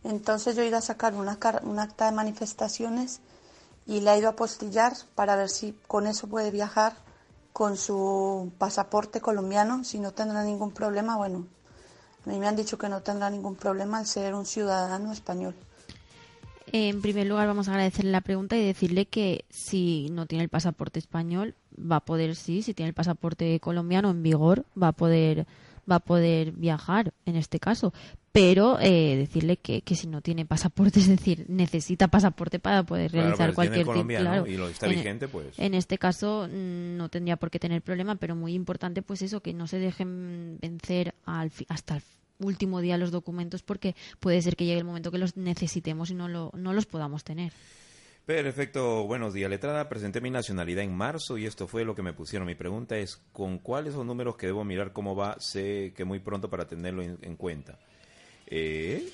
Entonces yo he ido a sacar una, car- un acta de manifestaciones y la he ido a apostillar para ver si con eso puede viajar con su pasaporte colombiano, si no tendrá ningún problema. Bueno, a mí me han dicho que no tendrá ningún problema al ser un ciudadano español. En primer lugar, vamos a agradecerle la pregunta y decirle que si no tiene el pasaporte español, va a poder, sí, si tiene el pasaporte colombiano en vigor, va a poder, va a poder viajar en este caso. Pero eh, decirle que, que si no tiene pasaporte, es decir, necesita pasaporte para poder Claro, realizar cualquier tipo. colombiano Claro, y lo está en- vigente, pues. En este caso mm, no tendría por qué tener problema, pero muy importante, pues eso, que no se dejen vencer al fi- hasta el último día los documentos porque puede ser que llegue el momento que los necesitemos y no, lo, no los podamos tener. Perfecto, buenos días. Letrada, presenté mi nacionalidad en marzo y esto fue lo que me pusieron. Mi pregunta es, ¿con cuáles son números que debo mirar cómo va? Sé que muy pronto para tenerlo en, en cuenta. Eh,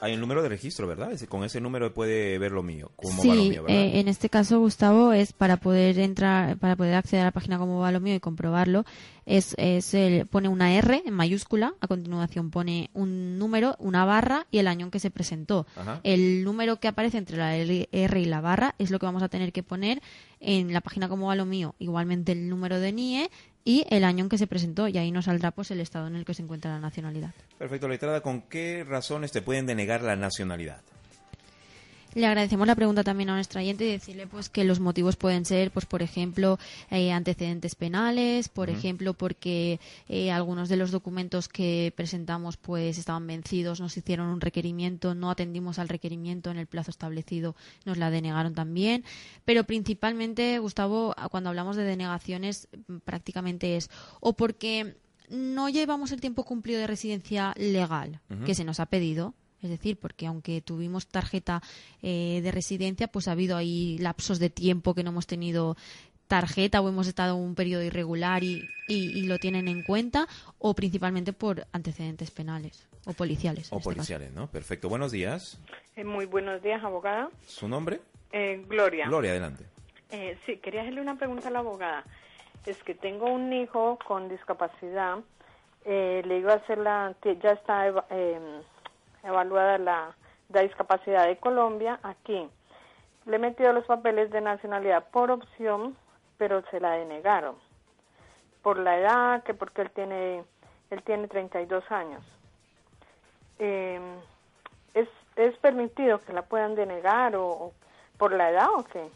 hay un número de registro, ¿verdad? Con ese número puede ver lo mío, cómo va lo Sí, mío, ¿verdad? eh, en este caso, Gustavo, es para poder entrar, para poder acceder a la página como va lo mío y comprobarlo, es, es el, pone una R en mayúscula, a continuación pone un número, una barra y el año en que se presentó. Ajá. El número que aparece entre la R y la barra es lo que vamos a tener que poner en la página como va lo mío. Igualmente el número de NIE y el año en que se presentó y ahí nos saldrá pues el estado en el que se encuentra la nacionalidad. Perfecto, letrada, ¿con qué razones te pueden denegar la nacionalidad? Le agradecemos la pregunta también a nuestra oyente y decirle pues que los motivos pueden ser, pues por ejemplo, eh, antecedentes penales, por ejemplo, porque eh, algunos de los documentos que presentamos pues estaban vencidos, nos hicieron un requerimiento, no atendimos al requerimiento en el plazo establecido, nos la denegaron también, pero principalmente, Gustavo, cuando hablamos de denegaciones, mm, prácticamente es o porque no llevamos el tiempo cumplido de residencia legal que se nos ha pedido, es decir, porque aunque tuvimos tarjeta eh, de residencia, pues ha habido ahí lapsos de tiempo que no hemos tenido tarjeta o hemos estado un periodo irregular y, y- y lo tienen en cuenta, o principalmente por antecedentes penales o policiales. en O este caso. policiales, ¿no? Perfecto, buenos días. Eh, muy buenos días, abogada. ¿Su nombre? Eh, Gloria. Gloria, adelante. Eh, sí, quería hacerle una pregunta a la abogada. Es que tengo un hijo con discapacidad. Eh, le iba a hacer la. que Ya está eva- eh, evaluada la, la discapacidad de Colombia aquí. Le he metido los papeles de nacionalidad por opción, pero se la denegaron. Por la edad, que porque él tiene, él tiene 32 años. Eh, ¿es, ¿Es permitido que la puedan denegar o, o por la edad o qué?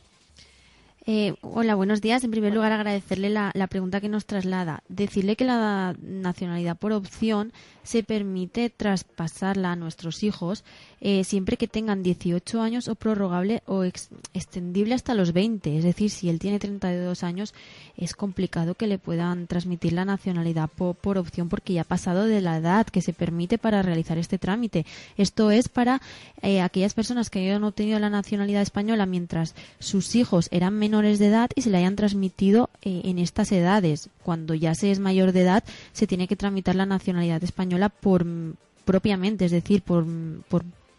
Eh, hola, buenos días. En primer lugar, agradecerle la, pregunta que nos traslada. Decirle que la nacionalidad por opción se permite traspasarla a nuestros hijos eh, siempre que tengan 18 años o prorrogable o ex- extendible hasta los 20. Es decir, si él tiene 32 años, es complicado que le puedan transmitir la nacionalidad po- por opción porque ya ha pasado de la edad que se permite para realizar este trámite. Esto es para eh, aquellas personas que hayan obtenido la nacionalidad española mientras sus hijos eran menores de edad y se le hayan transmitido eh, en estas edades. Cuando ya se es mayor de edad, se tiene que tramitar la nacionalidad española por propiamente, es decir, por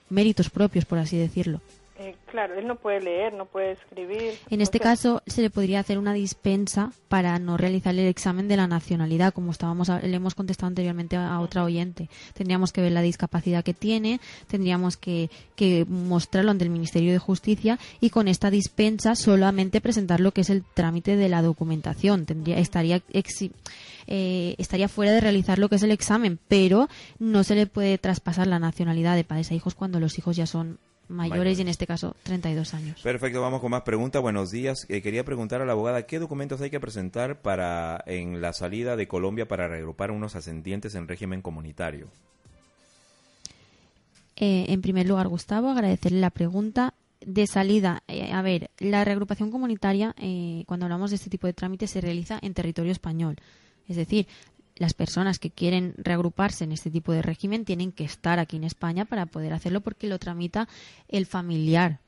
méritos propios, por así decirlo. Eh, claro, él no puede leer, no puede escribir. En este caso, se le podría hacer una dispensa para no realizar el examen de la nacionalidad, como estábamos a- le hemos contestado anteriormente a, a otra oyente. Tendríamos que ver la discapacidad que tiene, tendríamos que, que mostrarlo ante el Ministerio de Justicia y con esta dispensa solamente presentar lo que es el trámite de la documentación. Tendría, estaría exi- eh, estaría fuera de realizar lo que es el examen, pero no se le puede traspasar la nacionalidad de padres a hijos cuando los hijos ya son mayores, y en este caso 32 años. Perfecto, vamos con más preguntas. Buenos días. Eh, quería preguntar a la abogada qué documentos hay que presentar para en la salida de Colombia para reagrupar unos ascendientes en régimen comunitario. Eh, en primer lugar, Gustavo, agradecerle la pregunta de salida. Eh, a ver, la reagrupación comunitaria, eh, cuando hablamos de este tipo de trámites, se realiza en territorio español. Es decir, las personas que quieren reagruparse en este tipo de régimen tienen que estar aquí en España para poder hacerlo porque lo tramita el familiar.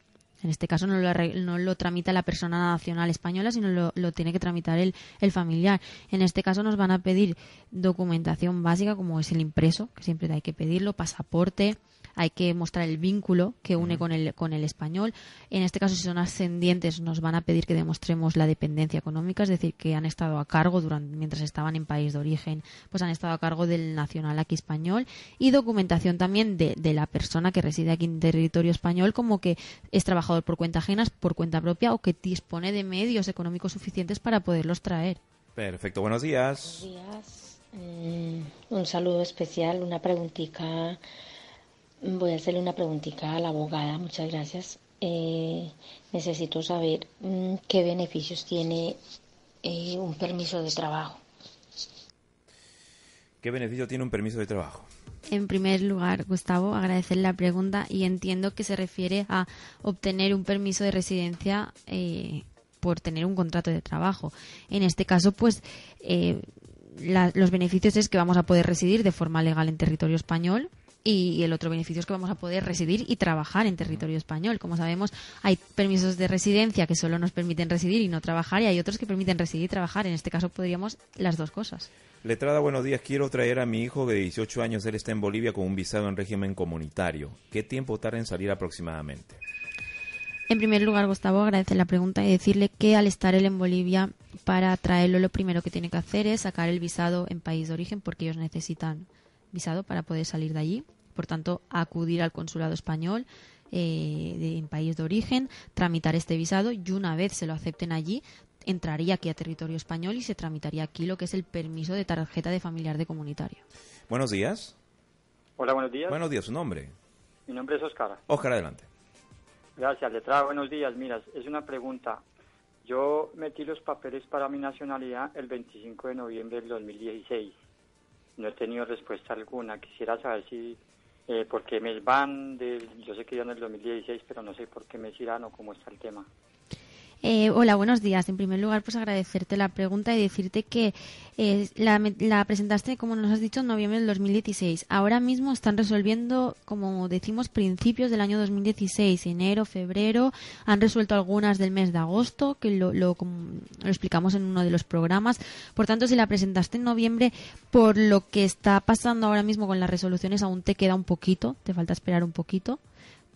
En este caso no lo, no lo tramita la persona nacional española, sino lo, lo tiene que tramitar el, el, familiar. En este caso nos van a pedir documentación básica como es el impreso, que siempre hay que pedirlo, pasaporte, hay que mostrar el vínculo que une con, el, con el español. En este caso, si son ascendientes, nos van a pedir que demostremos la dependencia económica, es decir, que han estado a cargo durante, mientras estaban en país de origen, pues han estado a cargo del nacional aquí español y documentación también de, de la persona que reside aquí en territorio español, como que es trabajador por cuenta ajena, por cuenta propia o que dispone de medios económicos suficientes para poderlos traer. Perfecto, buenos días. Buenos días. Mm, un saludo especial, una preguntita Voy a hacerle una preguntita a la abogada, muchas gracias. Eh, necesito saber mm, qué beneficios tiene eh, un permiso de trabajo. ¿Qué beneficio tiene un permiso de trabajo? En primer lugar, Gustavo, agradecer la pregunta y entiendo que se refiere a obtener un permiso de residencia eh, por tener un contrato de trabajo. En este caso, pues eh, la, los beneficios es que vamos a poder residir de forma legal en territorio español, y el otro beneficio es que vamos a poder residir y trabajar en territorio español. Como sabemos, hay permisos de residencia que solo nos permiten residir y no trabajar y hay otros que permiten residir y trabajar. En este caso podríamos las dos cosas. Letrada, buenos días. Quiero traer a mi hijo de 18 años. Él está en Bolivia con un visado en régimen comunitario. ¿Qué tiempo tarda en salir aproximadamente? En primer lugar, Gustavo, agradecer la pregunta y decirle que al estar él en Bolivia, para traerlo lo primero que tiene que hacer es sacar el visado en país de origen porque ellos necesitan visado para poder salir de allí por tanto, acudir al consulado español eh, de, en país de origen, tramitar este visado y una vez se lo acepten allí, entraría aquí a territorio español y se tramitaría aquí lo que es el permiso de tarjeta de familiar de comunitario. Buenos días. Hola, buenos días. Buenos días, su nombre. Mi nombre es Oscar. Oscar, adelante. Gracias, letrada, buenos días. Mira, es una pregunta. Yo metí los papeles para mi nacionalidad el 25 de noviembre del 2016. No he tenido respuesta alguna. Quisiera saber si eh, porque me van, de, yo sé que ya en el 2016, pero no sé por qué me irán o cómo está el tema. Eh, hola, buenos días. En primer lugar, pues agradecerte la pregunta y decirte que eh, la, la, presentaste, como nos has dicho, en noviembre del 2016. Ahora mismo están resolviendo, como decimos, principios del año 2016, enero, febrero. Han resuelto algunas del mes de agosto, que lo, lo, lo explicamos en uno de los programas. Por tanto, si la presentaste en noviembre, por lo que está pasando ahora mismo con las resoluciones, aún te queda un poquito, te falta esperar un poquito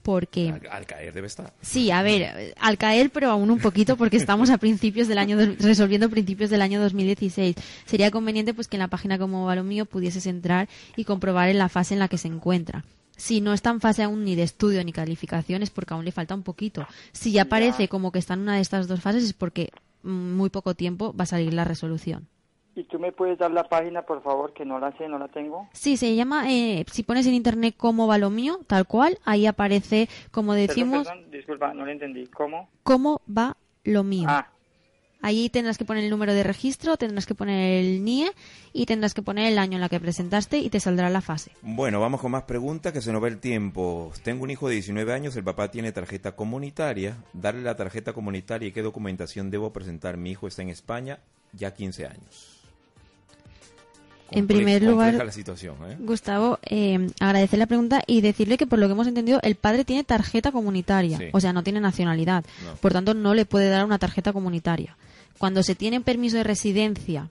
porque... Al, caer debe estar. Sí, a ver, al caer, pero aún un poquito porque estamos a principios del año, resolviendo principios del año 2016. Sería conveniente pues que en la página como Balomío pudieses entrar y comprobar en la fase en la que se encuentra. Si no está en fase aún ni de estudio ni calificación es porque aún le falta un poquito. Si ya parece como que está en una de estas dos fases es porque muy poco tiempo va a salir la resolución. ¿Y tú me puedes dar la página, por favor, que no la sé, no la tengo? Sí, se llama, eh, si pones en internet cómo va lo mío, tal cual, ahí aparece, como decimos... Perdón, perdón, disculpa, no lo entendí. ¿Cómo? ¿Cómo va lo mío? Ah. Ahí tendrás que poner el número de registro, tendrás que poner el NIE y tendrás que poner el año en la que presentaste y te saldrá la fase. Bueno, vamos con más preguntas que se nos va el tiempo. Tengo un hijo de 19 años, el papá tiene tarjeta comunitaria. Darle la tarjeta comunitaria y qué documentación debo presentar. Mi hijo está en España ya 15 años en primer lugar, la situación, ¿eh? Gustavo, eh, agradecer la pregunta y decirle que por lo que hemos entendido, el padre tiene tarjeta comunitaria, sí. o sea, no tiene nacionalidad, no. por tanto no le puede dar una tarjeta comunitaria. Cuando se tiene permiso de residencia,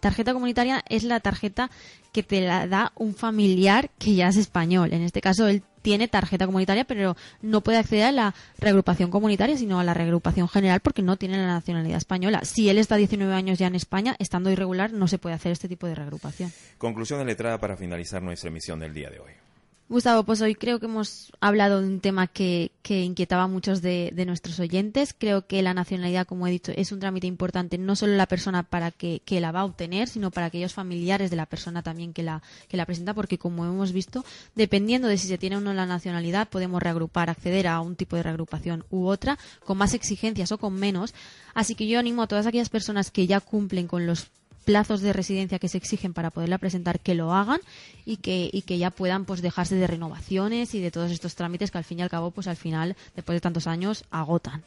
tarjeta comunitaria es la tarjeta que te la da un familiar que ya es español. En este caso, él tiene tarjeta comunitaria, pero no puede acceder a la reagrupación comunitaria, sino a la reagrupación general porque no tiene la nacionalidad española. Si él está 19 años ya en España, estando irregular, no se puede hacer este tipo de reagrupación. Conclusión de letrada para finalizar nuestra emisión del día de hoy. Gustavo, pues hoy creo que hemos hablado de un tema que, que inquietaba a muchos de, de, nuestros oyentes. Creo que la nacionalidad, como he dicho, es un trámite importante no solo la persona para que, la va a obtener, sino para aquellos familiares de la persona también que la, que la presenta, porque como hemos visto, dependiendo de si se tiene o no la nacionalidad, podemos reagrupar, acceder a un tipo de reagrupación u otra, con más exigencias o con menos. Así que yo animo a todas aquellas personas que ya cumplen con los plazos de residencia que se exigen para poderla presentar que lo hagan y que, y que ya puedan pues dejarse de renovaciones y de todos estos trámites que al fin y al cabo pues al final después de tantos años agotan.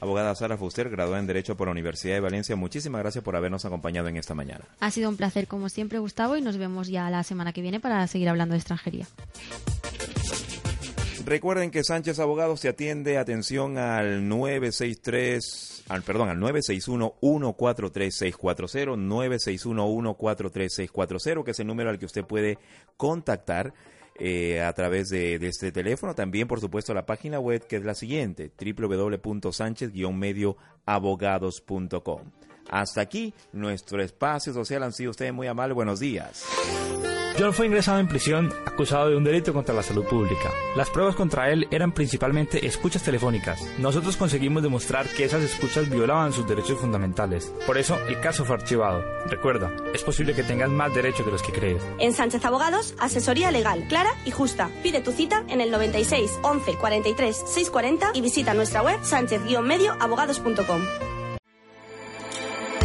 Abogada Sara Fuster, graduada en Derecho por la Universidad de Valencia, muchísimas gracias por habernos acompañado en esta mañana. Ha sido un placer como siempre Gustavo y nos vemos ya la semana que viene para seguir hablando de extranjería. Recuerden que Sánchez Abogados te atiende, atención al 963, al, perdón, al 961-143-640, 961-143-640, que es el número al que usted puede contactar eh, a través de, de, este teléfono. También, por supuesto, la página web que es la siguiente, www.sánchez-medioabogados.com. Hasta aquí nuestro espacio social. Han sido ustedes muy amables. Buenos días. John fue ingresado en prisión acusado de un delito contra la salud pública. Las pruebas contra él eran principalmente escuchas telefónicas. Nosotros conseguimos demostrar que esas escuchas violaban sus derechos fundamentales. Por eso el caso fue archivado. Recuerda, es posible que tengas más derechos de los que crees. En Sánchez Abogados, asesoría legal, clara y justa. Pide tu cita en el 96 11 43 640 y visita nuestra web sánchez-medioabogados.com.